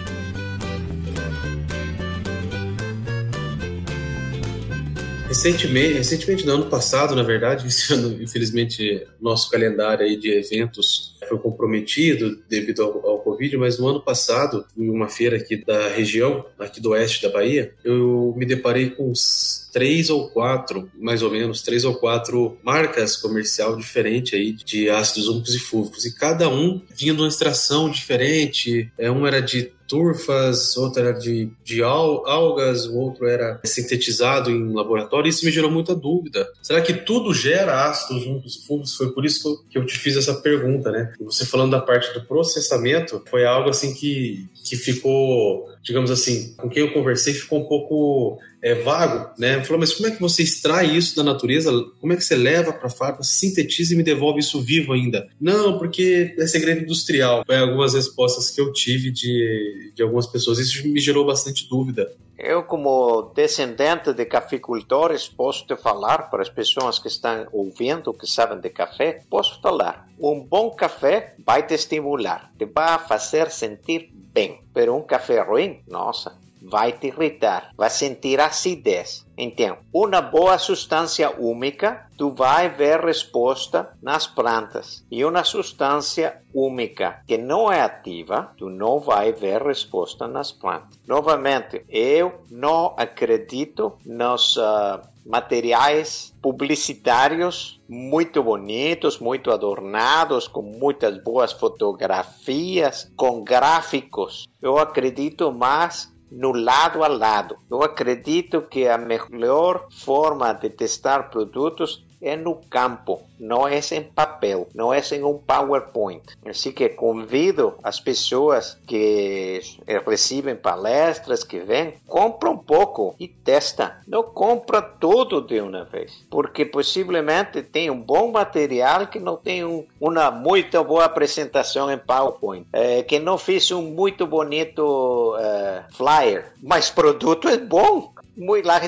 Recentemente, recentemente, no ano passado, na verdade, ano, infelizmente, nosso calendário aí de eventos foi comprometido devido ao, ao, Covid, mas no ano passado, em uma feira aqui da região, aqui do oeste da Bahia, eu me deparei com uns três ou quatro, mais ou menos, três ou quatro marcas comercial diferentes aí de ácidos úmicos e fúvicos, e cada um vinha de uma extração diferente, é, um era de turfas, outro era de, de algas, o outro era sintetizado em laboratório. Isso me gerou muita dúvida. Será que tudo gera ácidos úmicos e? Foi por isso que eu, que eu te fiz essa pergunta, né? você falando da parte do processamento, foi algo assim que, que ficou, digamos assim, com quem eu conversei ficou um pouco é, vago, né? Falou, mas como é que você extrai isso da natureza? Como é que você leva para a fábrica, sintetiza e me devolve isso vivo ainda? Não, porque é segredo industrial. Foi algumas respostas que eu tive de, de algumas pessoas. Isso me gerou bastante dúvida. Eu, como descendente de cafeicultores, posso te falar para as pessoas que estão ouvindo, que sabem de café, posso falar. Um bom café vai te estimular, te vai fazer sentir bem. Pero um café ruim, nossa, vai te irritar, vai sentir acidez. Então, uma boa substância úmica, tu vai ver resposta nas plantas. E uma substância úmica que não é ativa, tu não vai ver resposta nas plantas. Novamente, eu não acredito nos uh, materiais publicitários muito bonitos, muito adornados, com muitas boas fotografias, com gráficos. Eu acredito mais no lado a lado. Eu acredito que a melhor forma de testar produtos é no campo, não é em papel, não é em um PowerPoint. Assim que convido as pessoas que recebem palestras, que vêm, compra um pouco e testa. Não compra tudo de uma vez, porque possivelmente tem um bom material que não tem um, uma muito boa apresentação em PowerPoint, é, que não fez um muito bonito é, flyer, mas produto é bom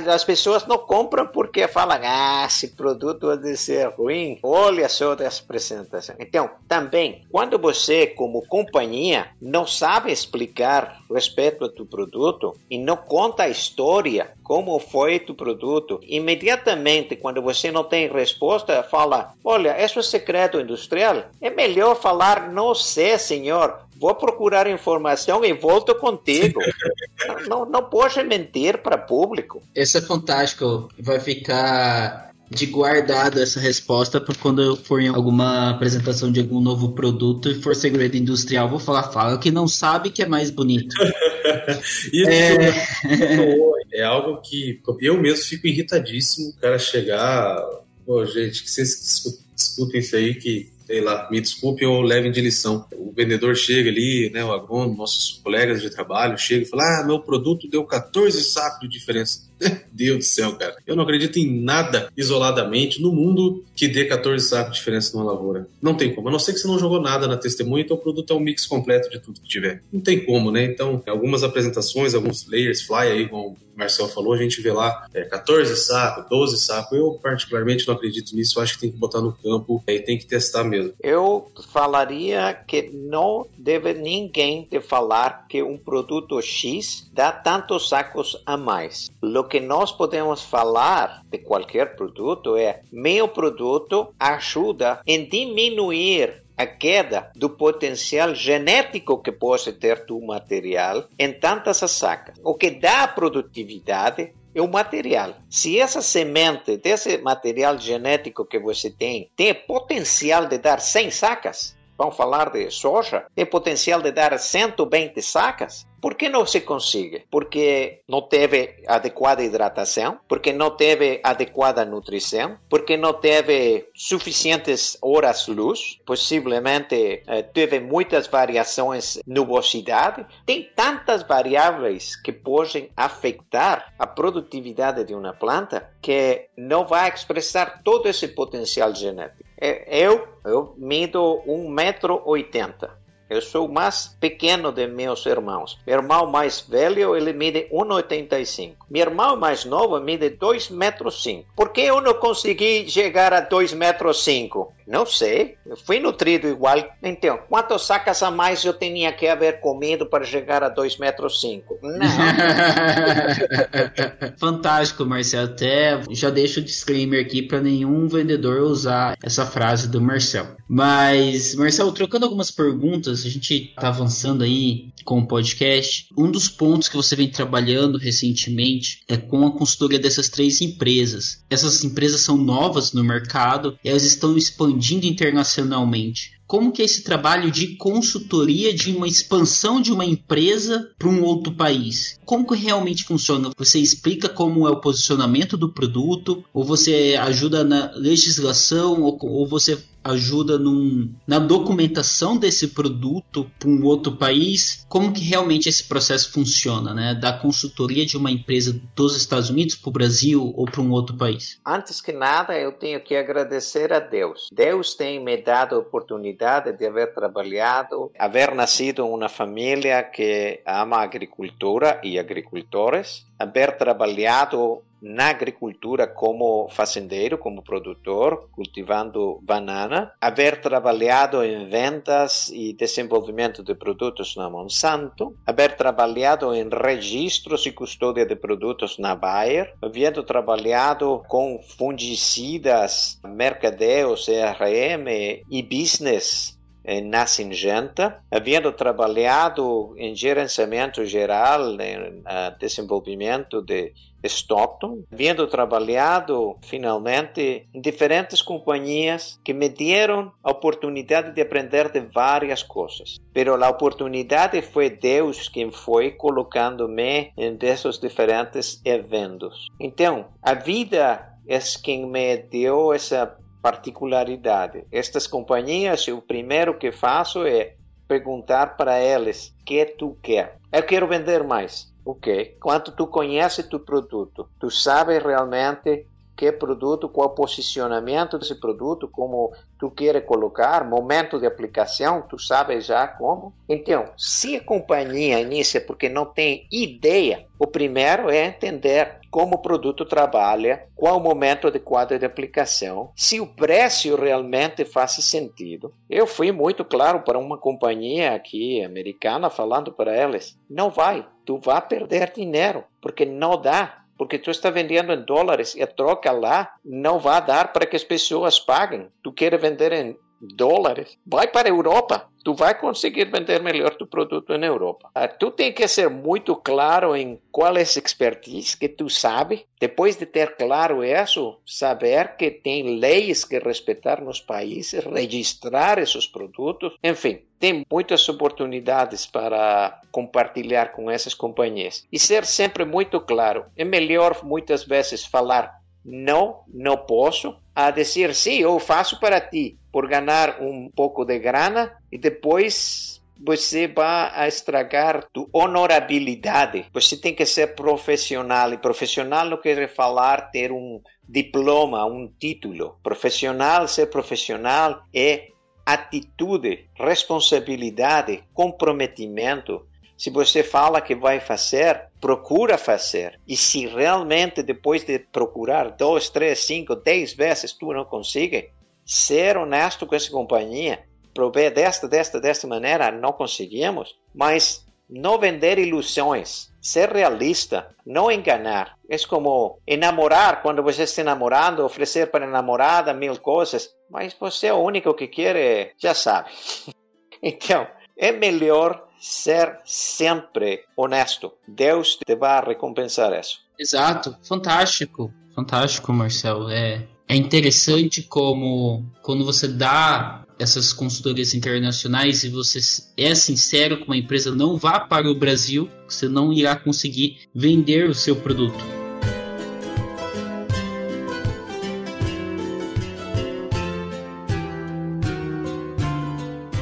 as pessoas não compram porque falam, ah, esse produto vai ser ruim. Olha só essa apresentação. Então, também, quando você, como companhia, não sabe explicar respeito a tu produto e não conta a história, como foi tu produto, imediatamente, quando você não tem resposta, fala, olha, isso é secreto industrial. É melhor falar, não sei, senhor, vou procurar informação e volto contigo. não, não pode mentir para público. Isso é fantástico. Vai ficar de guardado essa resposta para quando eu for em alguma apresentação de algum novo produto e for segredo industrial, vou falar, fala que não sabe que é mais bonito. Isso é... é algo que eu mesmo fico irritadíssimo, o cara chegar, pô, gente, que vocês escutem isso aí que sei lá, me desculpe ou levem de lição. O vendedor chega ali, né, o agrônomo, nossos colegas de trabalho, chega e fala: Ah, meu produto deu 14 sacos de diferença. Deus do céu, cara. Eu não acredito em nada isoladamente no mundo que dê 14 sacos de diferença numa lavoura. Não tem como. A não ser que você não jogou nada na testemunha, então o produto é um mix completo de tudo que tiver. Não tem como, né? Então, algumas apresentações, alguns layers, fly aí, como o Marcel falou, a gente vê lá é, 14 sacos, 12 sacos. Eu, particularmente, não acredito nisso. Eu acho que tem que botar no campo e tem que testar mesmo. Eu falaria que não deve ninguém te falar que um produto X dá tantos sacos a mais. O que nós podemos falar de qualquer produto é: meu produto ajuda em diminuir a queda do potencial genético que pode ter do material em tantas sacas. O que dá produtividade é o material. Se essa semente desse material genético que você tem tem potencial de dar 100 sacas, vamos falar de soja, tem potencial de dar 120 sacas. Por que não se consegue? Porque não teve adequada hidratação, porque não teve adequada nutrição, porque não teve suficientes horas luz, possivelmente eh, teve muitas variações nubosidade. Tem tantas variáveis que podem afetar a produtividade de uma planta que não vai expressar todo esse potencial genético. Eu, eu mido 1,80m. Eu sou o mais pequeno de meus irmãos. Meu irmão mais velho, ele mide 1,85. Meu irmão mais novo mide 2,5 metros. Por que eu não consegui chegar a 2,5 metros? Não sei, eu fui nutrido igual. Então, quantas sacas a mais eu tinha que haver comido para chegar a 2,5 metros? Cinco? Não. Fantástico, Marcelo. Até já deixo o disclaimer aqui para nenhum vendedor usar essa frase do Marcel. Mas, Marcelo, trocando algumas perguntas, a gente está avançando aí com o podcast. Um dos pontos que você vem trabalhando recentemente é com a consultoria dessas três empresas. Essas empresas são novas no mercado elas estão expandindo expandindo internacionalmente. Como que é esse trabalho de consultoria de uma expansão de uma empresa para um outro país? Como que realmente funciona? Você explica como é o posicionamento do produto, ou você ajuda na legislação, ou, ou você ajuda num, na documentação desse produto para um outro país? Como que realmente esse processo funciona, né? Da consultoria de uma empresa dos Estados Unidos para o Brasil ou para um outro país? Antes que nada, eu tenho que agradecer a Deus. Deus tem me dado a oportunidade de haver trabalhado, haver nascido em uma família que ama a agricultura e agricultores, haver trabalhado na agricultura como fazendeiro, como produtor, cultivando banana, haver trabalhado em vendas e desenvolvimento de produtos na Monsanto, haver trabalhado em registros e custódia de produtos na Bayer, havendo trabalhado com fungicidas, mercadeus, CRM e business na Singenta, havendo trabalhado em gerenciamento geral, em uh, desenvolvimento de Stockton, havendo trabalhado finalmente em diferentes companhias que me deram a oportunidade de aprender de várias coisas. Pero a oportunidade foi Deus quem foi colocando-me em desses diferentes eventos. Então, a vida é quem me deu essa particularidade. Estas companhias, o primeiro que faço é perguntar para eles: que tu quer? Eu quero vender mais. Ok. Quanto tu conhece tu produto? Tu sabes realmente que produto, qual posicionamento desse produto, como tu queres colocar, momento de aplicação, tu sabes já como. Então, se a companhia inicia porque não tem ideia, o primeiro é entender como o produto trabalha, qual o momento adequado de aplicação, se o preço realmente faz sentido. Eu fui muito claro para uma companhia aqui americana falando para eles, não vai, tu vai perder dinheiro, porque não dá porque tu está vendendo em dólares e a troca lá não vai dar para que as pessoas paguem. Tu quer vender em dólares, vai para a Europa. Tu vai conseguir vender melhor tu produto na Europa. Ah, tu tem que ser muito claro em qual é a expertise que tu sabe. Depois de ter claro isso, saber que tem leis que respeitar nos países, registrar esses produtos. Enfim, tem muitas oportunidades para compartilhar com essas companhias. E ser sempre muito claro. É melhor muitas vezes falar não, não posso, a dizer sim, eu faço para ti, por ganhar um pouco de grana e depois você vai estragar tua honorabilidade. Você tem que ser profissional e profissional não quer falar ter um diploma, um título. Profissional, ser profissional é atitude, responsabilidade, comprometimento se você fala que vai fazer, procura fazer. E se realmente depois de procurar dois, três, cinco, dez vezes tu não consegue, ser honesto com essa companhia, prover desta, desta, desta maneira, não conseguimos, mas não vender ilusões, ser realista, não enganar. É como enamorar, quando você está namorando, oferecer para a namorada mil coisas, mas você é o único que quer, já sabe. Então, é melhor ser sempre honesto. Deus te vai recompensar isso. Exato, fantástico, fantástico, Marcelo. É, é interessante como quando você dá essas consultorias internacionais e você é sincero com a empresa, não vá para o Brasil, você não irá conseguir vender o seu produto.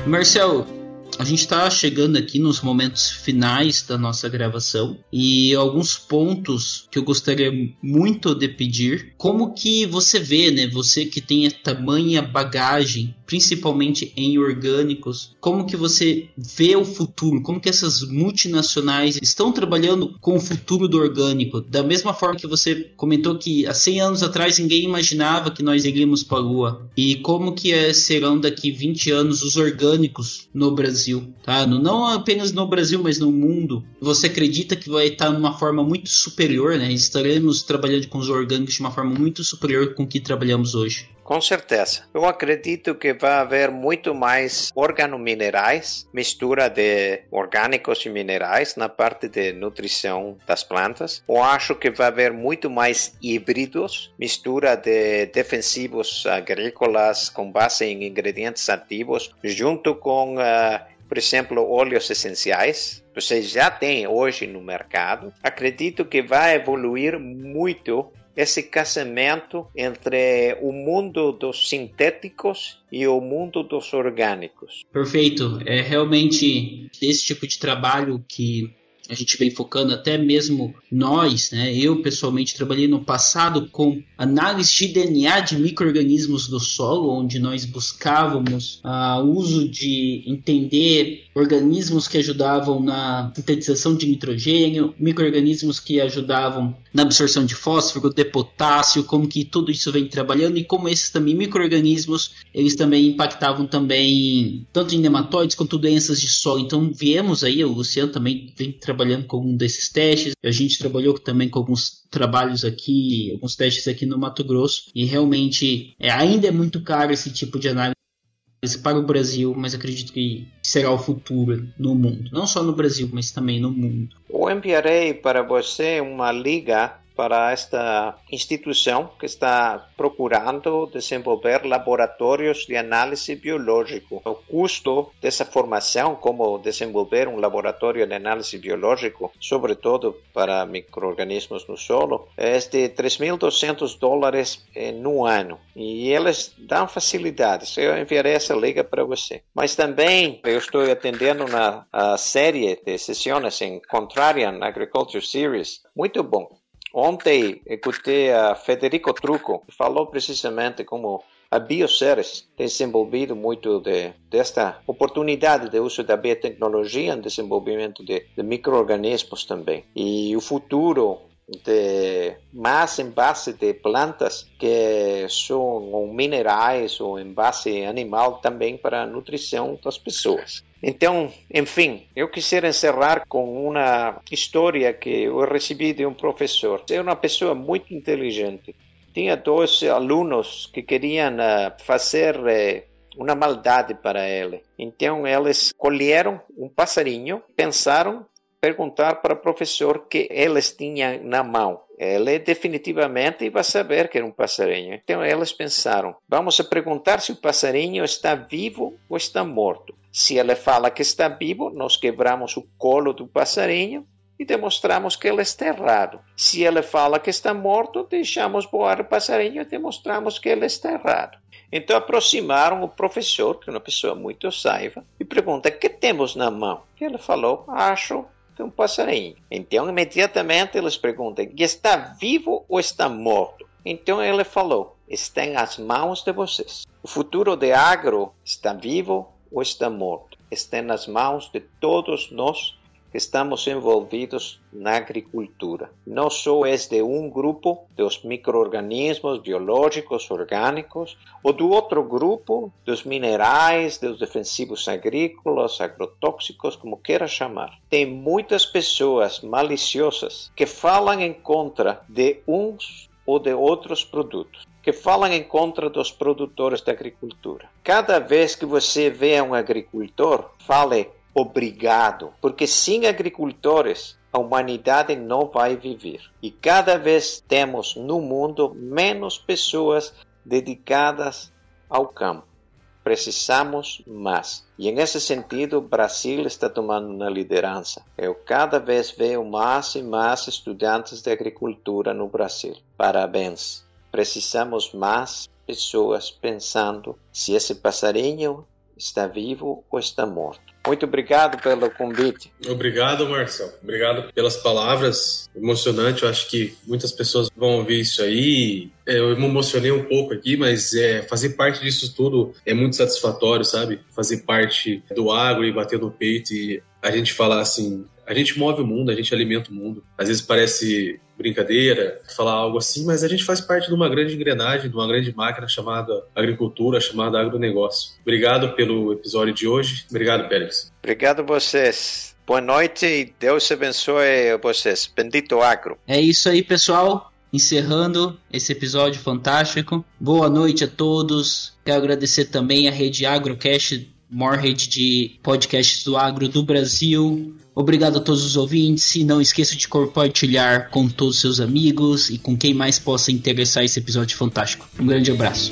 Marcel, a gente está chegando aqui nos momentos finais da nossa gravação e alguns pontos que eu gostaria muito de pedir. Como que você vê, né? Você que tem tamanha bagagem, principalmente em orgânicos, como que você vê o futuro? Como que essas multinacionais estão trabalhando com o futuro do orgânico? Da mesma forma que você comentou que há 100 anos atrás ninguém imaginava que nós iríamos para a Lua. E como que é, serão daqui 20 anos os orgânicos no Brasil? Brasil, tá? Não apenas no Brasil, mas no mundo. Você acredita que vai estar numa forma muito superior, né? Estaremos trabalhando com os orgânicos de uma forma muito superior com que trabalhamos hoje. Com certeza. Eu acredito que vai haver muito mais organominerais, mistura de orgânicos e minerais na parte de nutrição das plantas. Eu acho que vai haver muito mais híbridos, mistura de defensivos agrícolas com base em ingredientes ativos, junto com uh, por exemplo, óleos essenciais, você já tem hoje no mercado. Acredito que vai evoluir muito esse casamento entre o mundo dos sintéticos e o mundo dos orgânicos. Perfeito. É realmente esse tipo de trabalho que a gente vem focando até mesmo nós, né? Eu pessoalmente trabalhei no passado com análise de DNA de microrganismos do solo, onde nós buscávamos o uh, uso de entender organismos que ajudavam na sintetização de nitrogênio, microrganismos que ajudavam na absorção de fósforo, de potássio, como que tudo isso vem trabalhando e como esses também microrganismos, eles também impactavam também tanto em nematóides quanto doenças de solo. Então viemos aí, o Luciano também vem trabalhando com um desses testes, a gente trabalhou também com alguns trabalhos aqui, alguns testes aqui no Mato Grosso e realmente é, ainda é muito caro esse tipo de análise para o Brasil, mas acredito que será o futuro no mundo. Não só no Brasil, mas também no mundo. Eu enviarei para você uma liga para esta instituição que está procurando desenvolver laboratórios de análise biológico. O custo dessa formação, como desenvolver um laboratório de análise biológico, sobretudo para microorganismos no solo, é de 3.200 dólares no ano. E eles dão facilidades. Eu enviarei essa liga para você. Mas também eu estou atendendo na série de sessões em Contrarian Agriculture Series. Muito bom. Ontem escutei a Federico Trucco, falou precisamente como a Bioceres tem desenvolvido muito de, desta oportunidade de uso da biotecnologia em desenvolvimento de, de micro-organismos também. E o futuro de mais em base de plantas que são minerais ou em base animal também para a nutrição das pessoas. Então, enfim, eu quisiera encerrar com uma história que eu recebi de um professor. É uma pessoa muito inteligente. Tinha dois alunos que queriam uh, fazer uh, uma maldade para ele. Então, eles colheram um passarinho, pensaram perguntar para o professor que eles tinham na mão. Ele definitivamente vai saber que era um passarinho. Então eles pensaram: vamos perguntar se o passarinho está vivo ou está morto. Se ele fala que está vivo, nós quebramos o colo do passarinho e demonstramos que ele está errado. Se ele fala que está morto, deixamos voar o passarinho e demonstramos que ele está errado. Então aproximaram o professor, que é uma pessoa muito saiva, e pergunta: "Que temos na mão?" E ele falou: "Acho é um passarinho." Então imediatamente eles perguntam: "Está vivo ou está morto?" Então ele falou: "Está nas mãos de vocês. O futuro de agro está vivo ou está morto. Está nas mãos de todos nós estamos envolvidos na agricultura. Não só é de um grupo dos microorganismos biológicos orgânicos, ou do outro grupo dos minerais, dos defensivos agrícolas, agrotóxicos, como queira chamar. Tem muitas pessoas maliciosas que falam em contra de uns ou de outros produtos que falam em contra dos produtores da agricultura. Cada vez que você vê um agricultor, fale obrigado, porque sem agricultores a humanidade não vai viver. E cada vez temos no mundo menos pessoas dedicadas ao campo. Precisamos mais. E nesse sentido, o Brasil está tomando uma liderança. Eu cada vez vejo mais e mais estudantes de agricultura no Brasil. Parabéns. Precisamos mais pessoas pensando se esse passarinho está vivo ou está morto. Muito obrigado pelo convite. Obrigado, Marcelo. Obrigado pelas palavras. Emocionante. Eu acho que muitas pessoas vão ouvir isso aí. É, eu me emocionei um pouco aqui, mas é, fazer parte disso tudo é muito satisfatório, sabe? Fazer parte do agro e bater no peito e a gente falar assim: a gente move o mundo, a gente alimenta o mundo. Às vezes parece brincadeira falar algo assim, mas a gente faz parte de uma grande engrenagem, de uma grande máquina chamada agricultura, chamada agronegócio. Obrigado pelo episódio de hoje. Obrigado, Pérez. Obrigado a vocês. Boa noite e Deus abençoe vocês. Bendito agro. É isso aí, pessoal. Encerrando esse episódio fantástico. Boa noite a todos. Quero agradecer também a rede Agrocast maior rede de podcasts do agro do Brasil. Obrigado a todos os ouvintes e não esqueça de compartilhar com todos os seus amigos e com quem mais possa interessar esse episódio fantástico. Um grande abraço.